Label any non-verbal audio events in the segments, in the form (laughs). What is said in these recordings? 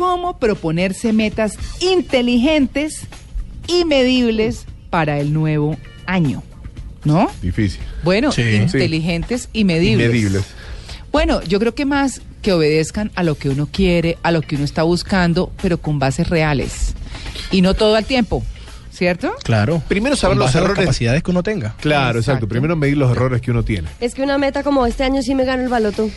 cómo proponerse metas inteligentes y medibles para el nuevo año. ¿No? Difícil. Bueno, Sí. inteligentes y medibles. Medibles. Bueno, yo creo que más que obedezcan a lo que uno quiere, a lo que uno está buscando, pero con bases reales. Y no todo al tiempo, ¿cierto? Claro. Primero saber los a las errores. capacidades que uno tenga. Claro, exacto. Exacto. Primero medir los errores que uno tiene. Es que una meta como este año sí me gano el baloto.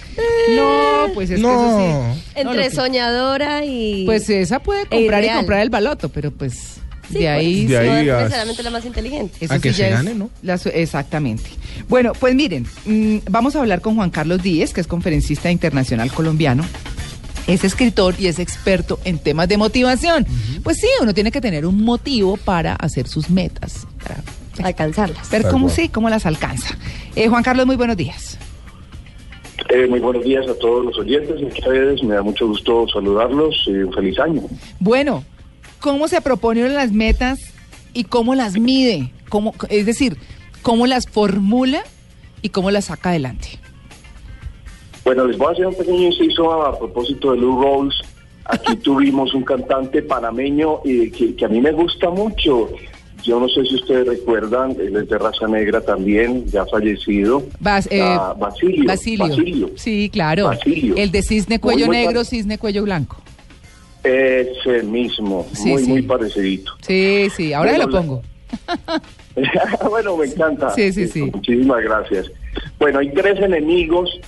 No, pues es que No. eso sí. Entre que- soñadora y... Pues esa puede E comprar y comprar el baloto, pero pues Sí, de ahí... pues, De ahí no es necesariamente la más inteligente. Eso A que sí se gane, ¿no? la su- exactamente. Bueno, pues miren, mm, vamos a hablar con Juan Carlos Díez, que es conferencista internacional colombiano. Es escritor y es experto en temas de motivación. Pues sí, uno tiene que tener un motivo para hacer sus metas, para Alcanzarlas. ver cómo sí, cómo las alcanza. Eh, Juan Carlos, muy buenos días. Eh, muy buenos días a todos los oyentes y a ustedes. Me da mucho gusto saludarlos y un feliz año. Bueno, ¿cómo se proponen las metas y cómo las mide? ¿Cómo, es decir, ¿cómo las formula y cómo las saca adelante? Bueno, les voy a hacer un pequeño inciso a propósito de Lou Rawls. Aquí (laughs) tuvimos un cantante panameño eh, que, que a mí me gusta mucho. Yo no sé si ustedes recuerdan, él es de raza negra también, ya fallecido. Bas- eh, Ah, Basilio, Basilio. Basilio. Sí, claro. Basilio. El de cisne cuello muy negro, cisne cuello blanco. Ese mismo, Sí, muy, sí. muy parecidito. Sí, sí, ahora Bueno, lo pongo. (laughs) bueno, me encanta. Sí, sí, sí. Muchísimas gracias. Bueno, hay tres enemigos,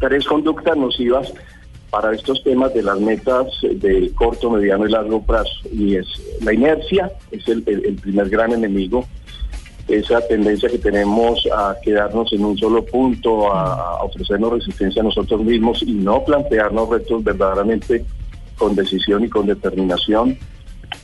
tres conductas nocivas para estos temas de las metas de corto, mediano y largo plazo. Y es la inercia, es el, el- primer gran enemigo. Esa tendencia que tenemos a quedarnos en un solo punto, a ofrecernos resistencia a nosotros mismos y no plantearnos retos verdaderamente con decisión y con determinación.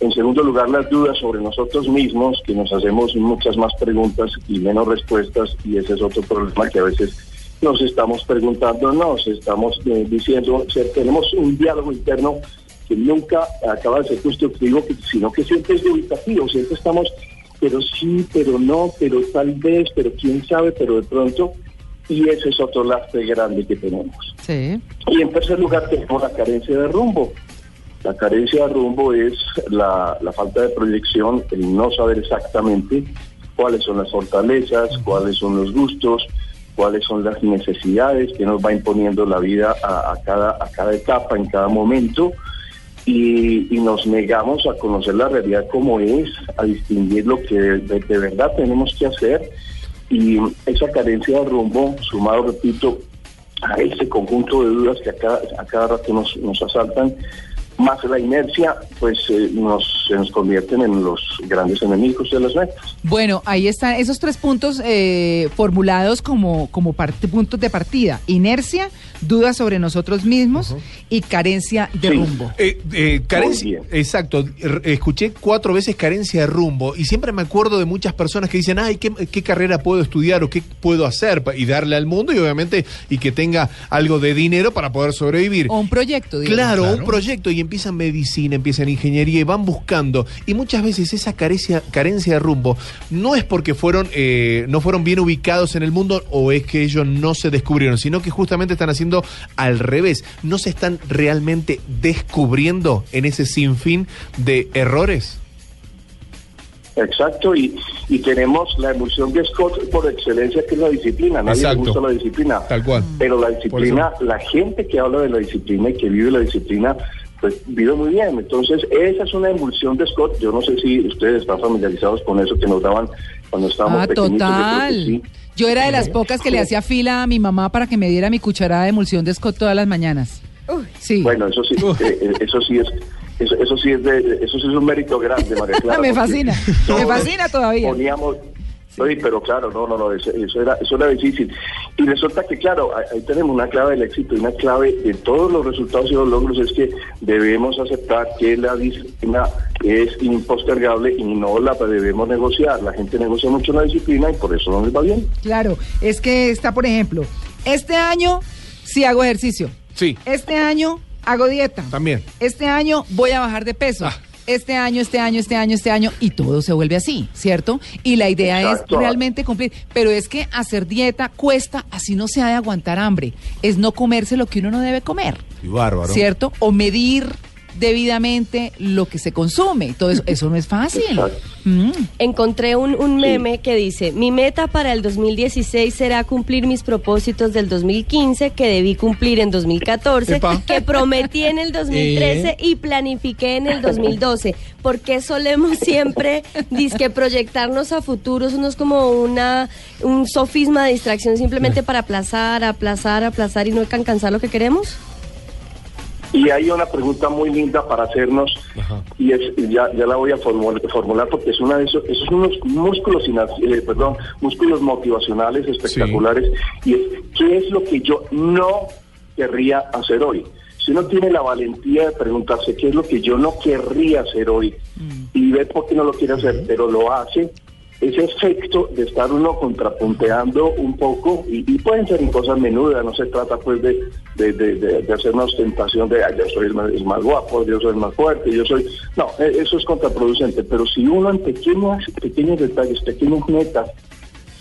En segundo lugar, las dudas sobre nosotros mismos, que nos hacemos muchas más preguntas y menos respuestas, y ese es otro problema que a veces nos estamos preguntando, nos estamos eh, diciendo, o sea, tenemos un diálogo interno que nunca acaba de ser constructivo, sino que siempre es dubitativo, siempre estamos, pero sí, pero no, pero tal vez, pero quién sabe, pero de pronto, y ese es otro lastre grande que tenemos. Sí. Y en tercer lugar tenemos la carencia de rumbo. La carencia de rumbo es la, la falta de proyección, el no saber exactamente cuáles son las fortalezas, cuáles son los gustos, cuáles son las necesidades que nos va imponiendo la vida a, cada, etapa, en cada momento, y, nos negamos a conocer la realidad como es, a distinguir lo que de, verdad tenemos que hacer, y esa carencia de rumbo, sumado, repito, a ese conjunto de dudas que a cada, rato nos asaltan, más la inercia, pues eh, nos, se nos convierten en los grandes enemigos de las metas. Bueno, ahí están esos tres puntos eh, formulados como, como parte- puntos de partida. Inercia, dudas sobre nosotros mismos y carencia de Sí. rumbo. Eh, eh, carencia, exacto. Escuché cuatro veces carencia de rumbo y siempre me acuerdo de muchas personas que dicen, ay, ¿qué, qué carrera puedo estudiar o qué puedo hacer y darle al mundo y obviamente y que tenga algo de dinero para poder sobrevivir. O un proyecto, digamos. Claro, Claro. un proyecto y empiezan medicina, empiezan ingeniería y van buscando. Y muchas veces esa carencia, carencia de rumbo no es porque fueron, eh, no fueron bien ubicados en el mundo o es que ellos no se descubrieron, sino que justamente están haciendo al revés. No se están realmente descubriendo en ese sinfín de errores. Exacto, y, y tenemos la emulsión de Scott por excelencia, que es la disciplina. Nadie Exacto. le gusta la disciplina. Tal cual. Pero la disciplina, la gente que habla de la disciplina y que vive la disciplina, pues vive muy bien. Entonces, esa es una emulsión de Scott. Yo no sé si ustedes están familiarizados con eso que nos daban cuando estábamos Ah, pequeñitos. yo creo que total. sí. Yo era de las pocas que le hacía fila a mi mamá para que me diera mi cucharada de emulsión de Scott todas las mañanas. Sí. Bueno, eso sí, eh, eh, eso sí es, eso, eso sí es de, eso sí es un mérito grande, María Clara. (laughs) Me fascina, me fascina todavía. Poníamos, oye, pero claro, no, no, no, eso, eso era, eso era difícil. Y resulta que, claro, ahí, tenemos una clave del éxito y una clave de todos los resultados y los logros es que debemos aceptar que la disciplina es impostergable y no la debemos negociar. La gente negocia mucho la disciplina y por eso no les va bien. Claro, es que está, por ejemplo, este año sí hago ejercicio. Sí. Este año hago dieta. También. Este año voy a bajar de peso. Ah. Este año, este año, este año, este año, y todo se vuelve así, ¿cierto? Y la idea Exacto. es realmente cumplir. Pero es que hacer dieta cuesta, así no se ha de aguantar hambre. Es no comerse lo que uno no debe comer, Y bárbaro. ¿cierto? O medir debidamente lo que se consume. Todo eso, eso no es fácil. Mm. Encontré un, un meme que dice, mi meta para el 2016 será cumplir mis propósitos del 2015 que debí cumplir en 2014, Epa. que prometí en el 2013 (laughs) y planifiqué en el 2012. ¿Por qué solemos siempre disque proyectarnos a futuros? Es como una, un sofisma de distracción simplemente para aplazar, aplazar, aplazar y no alcanzar lo que queremos. Y hay una pregunta muy linda para hacernos, Ajá. y es, ya, ya la voy a formul- formular porque es una de esos, esos son unos músculos, eh, perdón, músculos motivacionales espectaculares, y es, ¿qué es lo que yo no querría hacer hoy? Si uno tiene la valentía de preguntarse qué es lo que yo no querría hacer hoy, y ver por qué no lo quiere hacer, pero lo hace, ese efecto de estar uno contrapunteando un poco, y, pueden ser cosas menudas, no se trata pues de, de, de- hacer una ostentación de, "Ay, yo soy el más, el más guapo, yo soy el más fuerte, yo soy... No, eh, eso es contraproducente, pero si uno en pequeños, pequeños detalles, pequeñas metas,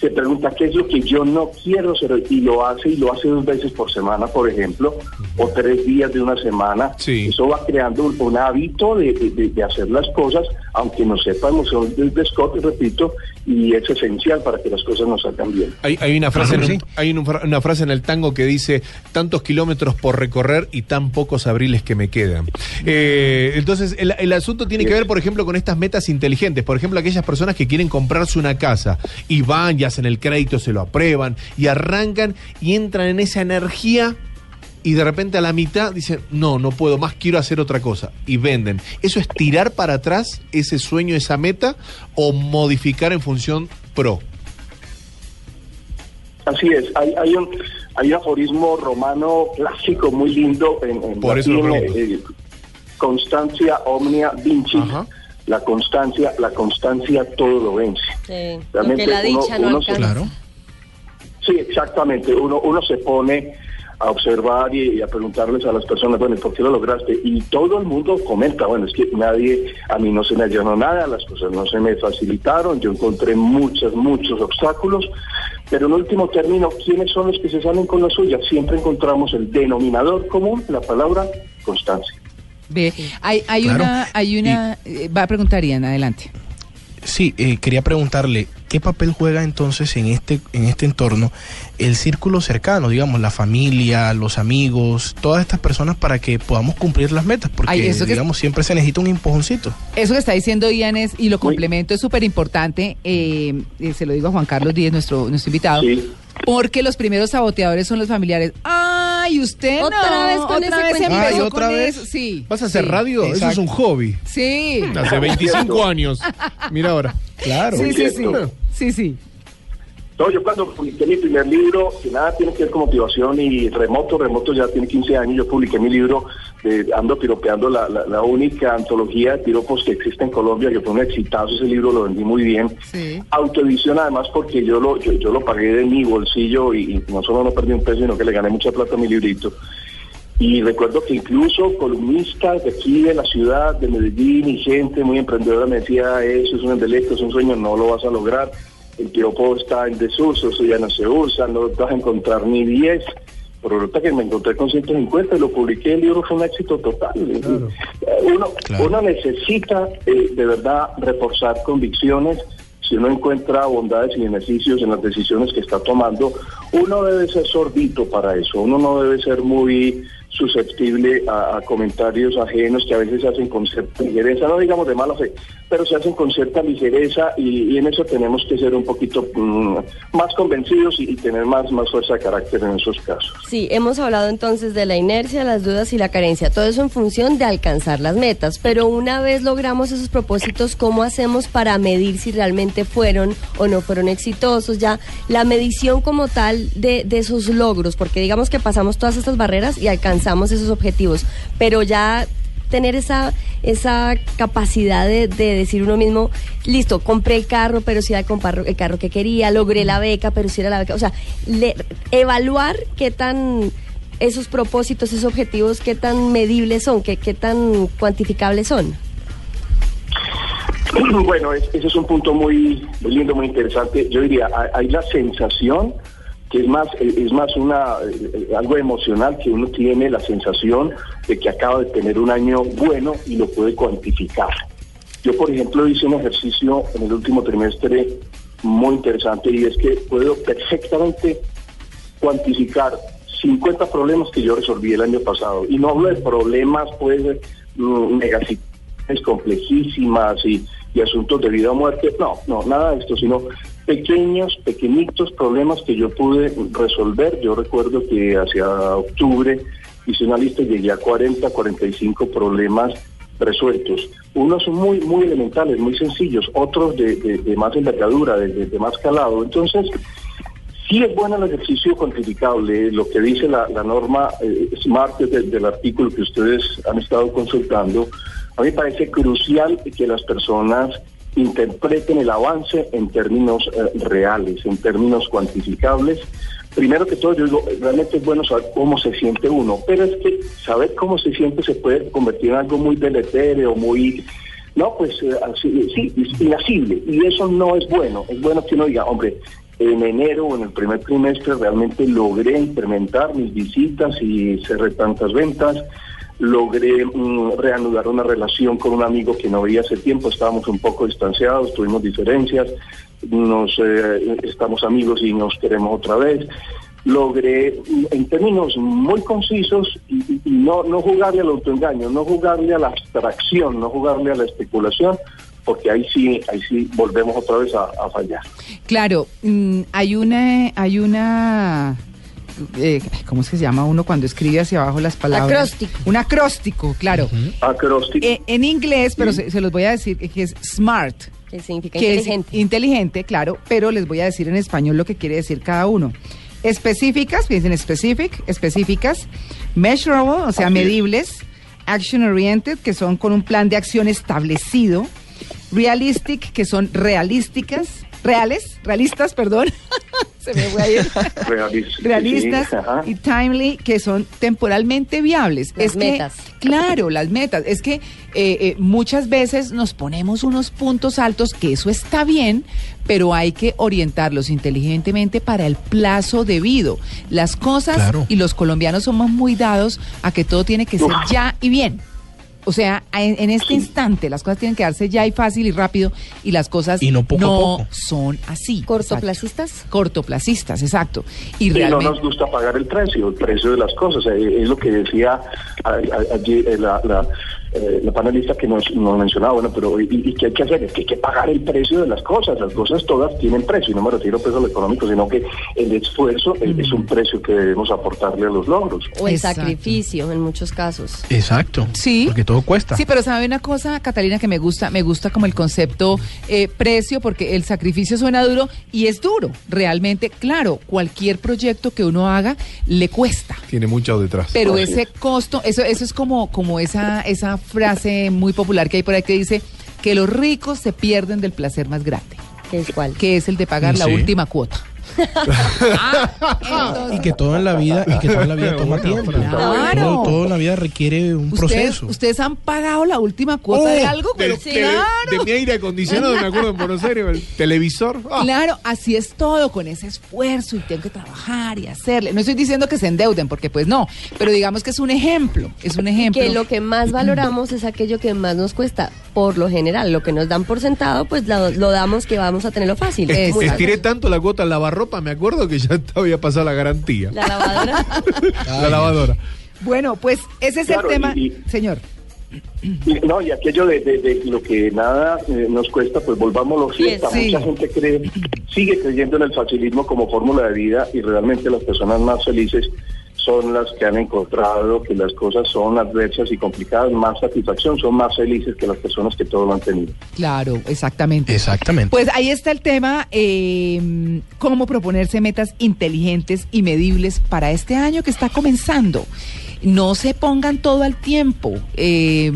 se pregunta qué es lo que yo no quiero hacer hoy, y lo hace y lo hace dos veces por semana, por ejemplo, o tres días de una semana. Sí. Eso va creando un, un hábito de, de- hacer las cosas, aunque no sepamos son de, de Scott, repito, y es esencial para que las cosas nos salgan bien. Hay, hay una frase en Sí. un- hay un fra- una frase en el tango que dice tantos kilómetros por recorrer y tan pocos abriles que me quedan. Eh, entonces, el, el asunto tiene que ver, por ejemplo, con estas metas inteligentes. Por ejemplo, aquellas personas que quieren comprarse una casa y van y hacen el crédito, se lo aprueban y arrancan y entran en esa energía y de repente a la mitad dicen, no, no puedo más, quiero hacer otra cosa. Y venden. ¿Eso es tirar para atrás ese sueño, esa meta o modificar en función pro? Así es, hay, hay un hay un aforismo romano clásico muy lindo en, en Por eso lo eh, constancia omnia vincit. Ajá. La constancia, la constancia todo lo vence. Sí, Realmente porque la uno- dicha no uno se-. Claro. Sí, exactamente. Uno, uno se pone a observar y, y a preguntarles a las personas, bueno, ¿y ¿por qué lo lograste? Y todo el mundo comenta, bueno, es que nadie, a mí no se me allanó nada, las cosas no se me facilitaron, yo encontré muchos, muchos obstáculos, pero en último término, ¿quiénes son los que se salen con la suya? Siempre encontramos el denominador común, la palabra constancia. Ve, hay, hay Claro. una, hay una, eh, va a preguntar Ian, adelante. Sí, eh, quería preguntarle, ¿qué papel juega entonces en este, en este entorno el círculo cercano, digamos, la familia, los amigos, todas estas personas para que podamos cumplir las metas? Porque, Ay, eso que- digamos, siempre se necesita un empujoncito. Eso que está diciendo Ian es, y lo complemento, es súper importante, eh, eh, se lo digo a Juan Carlos Díez, nuestro, nuestro invitado, Sí. porque los primeros saboteadores son los familiares. ¡Ay, usted Otra no! vez con otra ese vez cuento. empezó Ay, ¿otra con vez? eso. Sí. ¿Vas a hacer sí, radio? Eso es exacto. un hobby. Sí. Hace 25 años. Mira ahora. Claro. Sí, sí, sí. Sí, sí. No, yo cuando publiqué mi primer libro, que nada tiene que ver con motivación y remoto, remoto ya tiene 15 años, yo publiqué mi libro de Ando Piropeando, la, la, la única antología de piropos que existe en Colombia, que fue un exitazo ese libro, lo vendí muy bien. Sí. Autoedición además porque yo lo, yo, yo lo pagué de mi bolsillo y, y no solo no perdí un peso, sino que le gané mucha plata a mi librito. Y recuerdo que incluso columnistas de aquí de la ciudad, de Medellín y gente muy emprendedora me decía, eso es un embeleco, es un sueño, no lo vas a lograr. El piropo está en desuso, eso ya no se usa, no vas a encontrar ni 10. Pero resulta que me encontré con 150 y lo publiqué, el libro fue un éxito total. Eh, Uno, Claro. uno necesita eh, de verdad reforzar convicciones. Si uno encuentra bondades y beneficios en las decisiones que está tomando, uno debe ser sordito para eso. Uno no debe ser muy susceptible a, a comentarios ajenos que a veces se hacen con cierta ligereza, no digamos de mala fe, pero se hacen con cierta ligereza y, y en eso tenemos que ser un poquito mm, más convencidos y, y tener más, más fuerza de carácter en esos casos. Sí, hemos hablado entonces de la inercia, las dudas y la carencia. Todo eso en función de alcanzar las metas. Pero una vez logramos esos propósitos, ¿cómo hacemos para medir si realmente fueron o no fueron exitosos? Ya la medición como tal de, de esos logros, porque digamos que pasamos todas estas barreras y alcanzamos esos objetivos, pero ya tener esa, esa capacidad de, de decir uno mismo, listo, compré el carro, pero si era el, comparro- el carro que quería, logré la beca, pero si era la beca. O sea, le- evaluar qué tan esos propósitos, esos objetivos, qué tan medibles son, qué, qué tan cuantificables son. (clears throat) Bueno, es- ese es un punto muy, muy lindo, muy interesante. Yo diría, hay la sensación que es más, eh, es más una eh, algo emocional que uno tiene la sensación de que acaba de tener un año bueno y lo puede cuantificar. Yo, por ejemplo, hice un ejercicio en el último trimestre muy interesante y es que puedo perfectamente cuantificar 50 problemas que yo resolví el año pasado. Y no hablo de problemas, pues, mm, negaciones complejísimas y, y asuntos de vida o muerte. No, no, nada de esto, sino pequeños, pequeñitos problemas que yo pude resolver. Yo recuerdo que hacia octubre hice una lista y llegué a 40, 45 problemas resueltos. Unos muy, muy elementales, muy sencillos, otros de, de- más envergadura, de, de- más calado. Entonces, sí es bueno el ejercicio cuantificable, lo que dice la, la norma eh, SMART del artículo que ustedes han estado consultando. A mí me parece crucial que las personas interpreten el avance en términos eh, reales, en términos cuantificables. Primero que todo, yo digo, realmente es bueno saber cómo se siente uno, pero es que saber cómo se siente se puede convertir en algo muy deletéreo, muy, no, pues eh, así, sí, inasible, y eso no es bueno. Es bueno que uno diga, hombre, en enero o en el primer trimestre realmente logré incrementar mis visitas y cerré tantas ventas, logré mm, reanudar una relación con un amigo que no veía hace tiempo, estábamos un poco distanciados, tuvimos diferencias, nos eh, estamos amigos y nos queremos otra vez. Logré, en términos muy concisos, y no, no jugarle al autoengaño, no jugarle a la abstracción, no jugarle a la especulación, porque ahí sí, ahí sí volvemos otra vez a, a fallar. Claro, mm, hay una, hay una, eh, ¿cómo es que se llama uno cuando escribe hacia abajo las palabras? Acróstico. Un acróstico, claro. Acróstico. Eh, en inglés, pero Sí. se, se los voy a decir que es smart, Que significa que inteligente. es inteligente, claro, pero les voy a decir en español lo que quiere decir cada uno. Específicas, piensen specific, específicas, measurable, o sea, Así es. medibles, action oriented, que son con un plan de acción establecido, realistic, que son realísticas, reales, realistas, perdón, (laughs) se me fue. Realis- realistas sí, y timely que son temporalmente viables. Las es que, metas. claro, las metas. Es que eh, eh, muchas veces nos ponemos unos puntos altos, que eso está bien, pero hay que orientarlos inteligentemente para el plazo debido. Las cosas Claro. y los colombianos somos muy dados a que todo tiene que ser Uf. ya y bien. O sea, en, en este instante las cosas tienen que darse ya y fácil y rápido y las cosas Y no poco a poco. son así. ¿Cortoplacistas? Exacto. Cortoplacistas, exacto. Y Y no realmente nos gusta pagar el precio, el precio de las cosas. Eh, Es lo que decía a- eh, la, la, eh, la panelista que nos, nos mencionaba, bueno, pero ¿y, y qué hay que hacer? Es que hay que pagar el precio de las cosas. Las cosas todas tienen precio, y no me refiero a peso económico, sino que el esfuerzo es un precio que debemos aportarle a los logros. O el Exacto. sacrificio en muchos casos. Exacto. Sí. Porque todo cuesta. Sí, pero sabe una cosa, Catalina, que me gusta, me gusta como el concepto eh, precio, porque el sacrificio suena duro y es duro, realmente. Claro, cualquier proyecto que uno haga le cuesta. Tiene mucho detrás. Pero Así ese costo, eso, eso es como, como esa, esa frase muy popular que hay por ahí que dice que los ricos se pierden del placer más grande, ¿Qué es cuál? que es el de pagar la última cuota. Ah, (laughs) Y que todo en la vida, y que todo en la vida (laughs) toma tiempo. Claro. Todo, todo en la vida requiere un ¿Ustedes, proceso. ustedes han pagado la última cuota de Oh, algo, del- claro. de, de mi aire acondicionado, me acuerdo en Buenos Aires, el televisor. Ah, Claro, así es todo, con ese esfuerzo y tengo que trabajar y hacerle. No estoy diciendo que se endeuden, porque pues no, pero digamos que es un ejemplo, es un ejemplo. Que lo que más valoramos es aquello que más nos cuesta, por lo general. Lo que nos dan por sentado, pues lo, lo damos que vamos a tenerlo fácil. es- estiré fácil. tanto la cuota al lavarropa, me acuerdo que ya te había pasado la garantía. La lavadora. (laughs) La lavadora. Bueno, pues ese es Claro, el tema, y- señor. Y, no, y aquello de, de- de lo que nada eh, nos cuesta, pues volvámoslo fiesta. Sí. Mucha gente cree, sigue creyendo en el facilismo como fórmula de vida y realmente las personas más felices son las que han encontrado que las cosas son adversas y complicadas, más satisfacción, son más felices que las personas que todo lo han tenido. Claro, exactamente. Exactamente. Pues ahí está el tema, eh, cómo proponerse metas inteligentes y medibles para este año que está comenzando. No se pongan todo al tiempo, eh,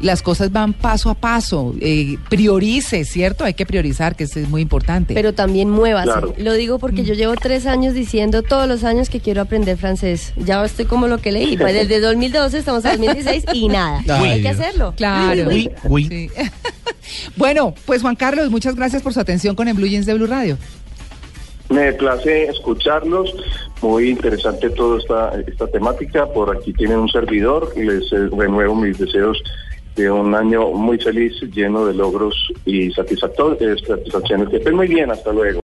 las cosas van paso a paso, eh, priorice, ¿cierto? Hay que priorizar, que eso es muy importante. Pero también muévase. Claro. Lo digo porque yo llevo tres años diciendo todos los años que quiero aprender francés. Ya estoy como lo que leí. Pues Desde 2012 estamos en 2016 y nada. (laughs) Ay, Hay que hacerlo. Claro. Uy, uy. Sí. (laughs) bueno, pues Juan Carlos, muchas gracias por su atención con el Blue Jeans de Blue Radio. Me place escucharlos, muy interesante toda esta, esta temática. Por aquí tienen un servidor, les eh, renuevo mis deseos de un año muy feliz, lleno de logros y eh, satisfacciones. Que estén muy bien, hasta luego.